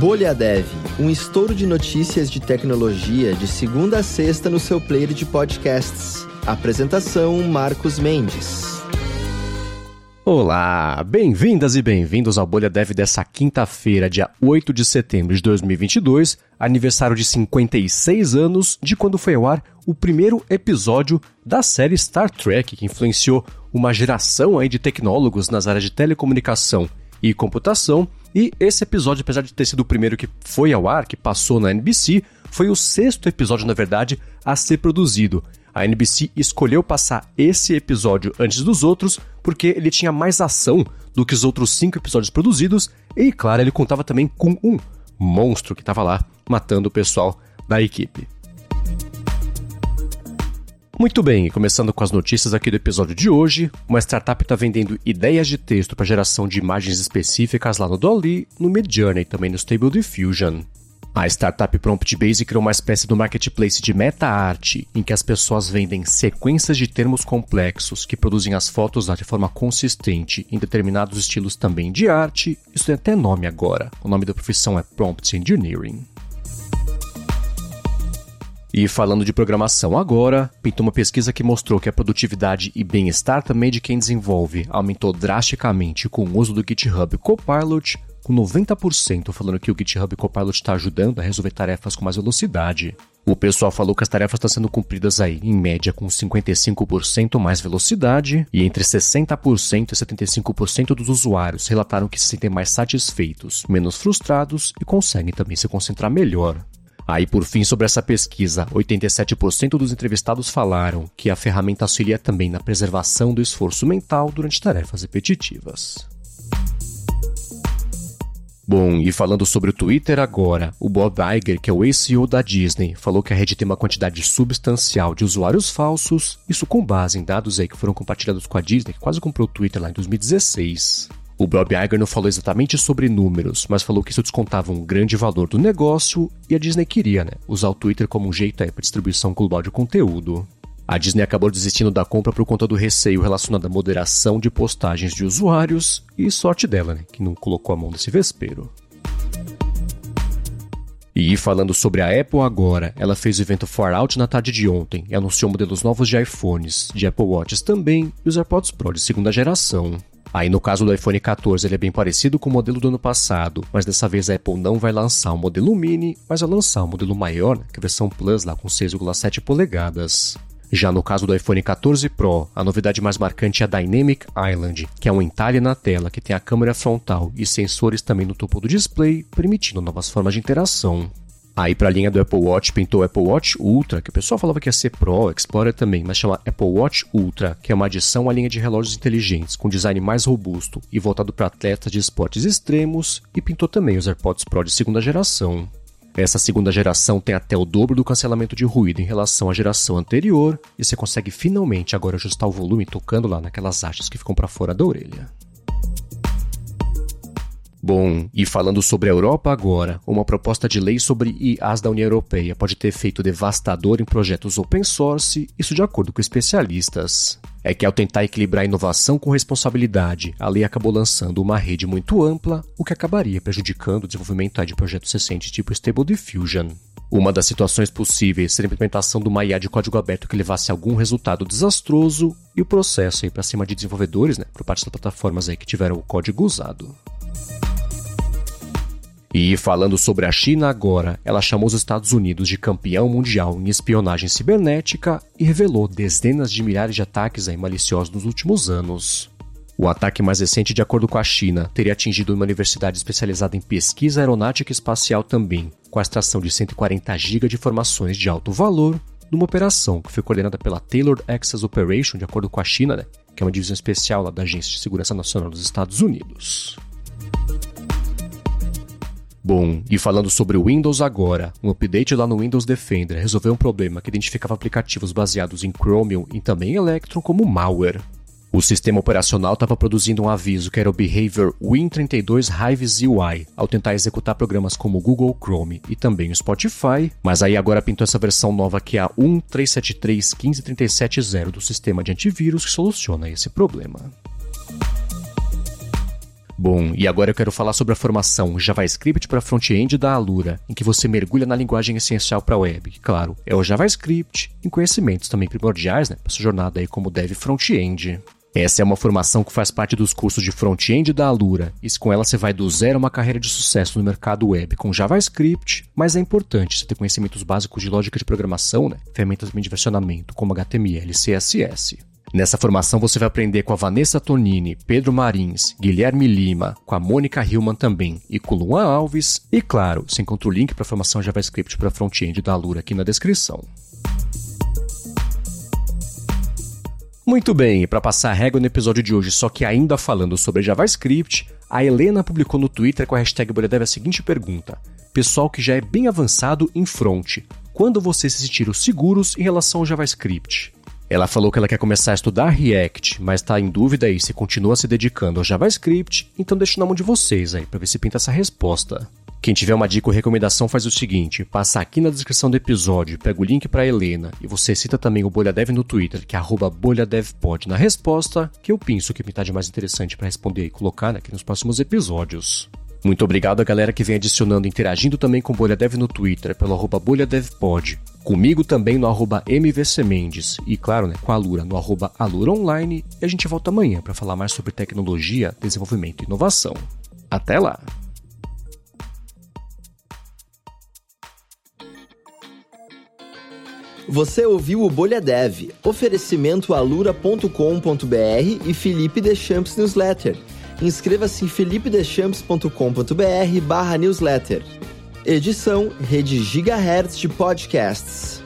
Bolha Dev, um estouro de notícias de tecnologia de segunda a sexta no seu player de podcasts. Apresentação Marcos Mendes. Olá, bem-vindas e bem-vindos ao Bolha Dev dessa quinta-feira, dia 8 de setembro de 2022, aniversário de 56 anos de quando foi ao ar o primeiro episódio da série Star Trek, que influenciou uma geração aí de tecnólogos nas áreas de telecomunicação e computação e esse episódio, apesar de ter sido o primeiro que foi ao ar, que passou na NBC, foi o sexto episódio, na verdade, a ser produzido. A NBC escolheu passar esse episódio antes dos outros porque ele tinha mais ação do que os outros cinco episódios produzidos e, claro, ele contava também com um monstro que estava lá matando o pessoal da equipe. Muito bem, começando com as notícias aqui do episódio de hoje, uma startup está vendendo ideias de texto para geração de imagens específicas lá no Dolly, no Midjourney e também no Stable Diffusion. A startup Prompt Base criou uma espécie de marketplace de meta-arte, em que as pessoas vendem sequências de termos complexos que produzem as fotos de forma consistente em determinados estilos também de arte. Isso tem até nome agora. O nome da profissão é Prompt Engineering. E falando de programação agora, pintou uma pesquisa que mostrou que a produtividade e bem-estar também de quem desenvolve aumentou drasticamente com o uso do GitHub Copilot, com 90% falando que o GitHub Copilot está ajudando a resolver tarefas com mais velocidade. O pessoal falou que as tarefas estão sendo cumpridas aí, em média, com 55% mais velocidade, e entre 60% e 75% dos usuários relataram que se sentem mais satisfeitos, menos frustrados e conseguem também se concentrar melhor. Aí, por fim, sobre essa pesquisa, 87% dos entrevistados falaram que a ferramenta auxilia também na preservação do esforço mental durante tarefas repetitivas. Bom, e falando sobre o Twitter agora, o Bob Iger, que é o ex-CEO da Disney, falou que a rede tem uma quantidade substancial de usuários falsos, isso com base em dados aí que foram compartilhados com a Disney, que quase comprou o Twitter lá em 2016. O Bob Iger não falou exatamente sobre números, mas falou que isso descontava um grande valor do negócio e a Disney queria, né, usar o Twitter como um jeito para distribuição global de conteúdo. A Disney acabou desistindo da compra por conta do receio relacionado à moderação de postagens de usuários e sorte dela, né, que não colocou a mão nesse vespeiro. E falando sobre a Apple agora, ela fez o evento Far Out na tarde de ontem e anunciou modelos novos de iPhones, de Apple Watches também e os AirPods Pro de segunda geração. Aí no caso do iPhone 14 ele é bem parecido com o modelo do ano passado, mas dessa vez a Apple não vai lançar o modelo mini, mas vai lançar o modelo maior, que é a versão Plus lá com 6,7 polegadas. Já no caso do iPhone 14 Pro, a novidade mais marcante é a Dynamic Island, que é um entalhe na tela que tem a câmera frontal e sensores também no topo do display, permitindo novas formas de interação. Aí para a linha do Apple Watch pintou o Apple Watch Ultra, que o pessoal falava que ia ser Pro, Explorer também, mas chama Apple Watch Ultra, que é uma adição à linha de relógios inteligentes, com design mais robusto e voltado para atletas de esportes extremos, e pintou também os AirPods Pro de segunda geração. Essa segunda geração tem até o dobro do cancelamento de ruído em relação à geração anterior, e você consegue finalmente agora ajustar o volume tocando lá naquelas hastes que ficam para fora da orelha. Bom, e falando sobre a Europa agora, uma proposta de lei sobre IAs da União Europeia pode ter efeito devastador em projetos open source, isso de acordo com especialistas. É que ao tentar equilibrar inovação com responsabilidade, a lei acabou lançando uma rede muito ampla, o que acabaria prejudicando o desenvolvimento de projetos recentes tipo Stable Diffusion. Uma das situações possíveis seria a implementação de uma IA de código aberto que levasse a algum resultado desastroso e o processo aí para cima de desenvolvedores, né, por parte das plataformas aí que tiveram o código usado. E falando sobre a China agora, ela chamou os Estados Unidos de campeão mundial em espionagem cibernética e revelou dezenas de milhares de ataques aí maliciosos nos últimos anos. O ataque mais recente, de acordo com a China, teria atingido uma universidade especializada em pesquisa aeronáutica e espacial também, com a extração de 140 GB de informações de alto valor, numa operação que foi coordenada pela Tailored Access Operation, de acordo com a China, né, que é uma divisão especial da Agência de Segurança Nacional dos Estados Unidos. Bom, e falando sobre o Windows agora, um update lá no Windows Defender resolveu um problema que identificava aplicativos baseados em Chromium e também Electron como malware. O sistema operacional estava produzindo um aviso que era o behavior Win32 Hives UI ao tentar executar programas como Google Chrome e também o Spotify, mas aí agora pintou essa versão nova que é a 1.373.15.370 do sistema de antivírus que soluciona esse problema. Bom, e agora eu quero falar sobre a formação JavaScript para front-end da Alura, em que você mergulha na linguagem essencial para a web. Claro, é o JavaScript, em conhecimentos também primordiais, né, para sua jornada aí como dev front-end. Essa é uma formação que faz parte dos cursos de front-end da Alura, e com ela você vai do zero a uma carreira de sucesso no mercado web com JavaScript, mas é importante você ter conhecimentos básicos de lógica de programação, né, ferramentas de versionamento como HTML e CSS. Nessa formação você vai aprender com a Vanessa Tonini, Pedro Marins, Guilherme Lima, com a Mônica Hillman também e com Luan Alves. E claro, você encontra o link para a formação JavaScript para front-end da Alura aqui na descrição. Muito bem, e para passar a régua no episódio de hoje, só que ainda falando sobre JavaScript, a Helena publicou no Twitter com a hashtag BolhaDev a seguinte pergunta: Pessoal que já é bem avançado em front, quando vocês se sentiram seguros em relação ao JavaScript? Ela falou que ela quer começar a estudar React, mas está em dúvida aí se continua se dedicando ao JavaScript, então deixo na mão de vocês aí para ver se pinta essa resposta. Quem tiver uma dica ou recomendação faz o seguinte, passa aqui na descrição do episódio, pega o link para Helena e você cita também o BolhaDev no Twitter, que é BolhaDevPod na resposta, que eu penso que pintar de mais interessante para responder e colocar aqui nos próximos episódios. Muito obrigado a galera que vem adicionando e interagindo também com o BolhaDev no Twitter, pelo arroba BolhaDevPod. Comigo também no arroba MVCMendes. E claro, né, com a Lura no arroba Alura Online. E a gente volta amanhã para falar mais sobre tecnologia, desenvolvimento e inovação. Até lá! Você ouviu o Bolha Dev, oferecimento alura.com.br e Felipe Deschamps Newsletter. Inscreva-se em felipedechamps.com.br barra newsletter. Edição Rede Gigahertz de Podcasts.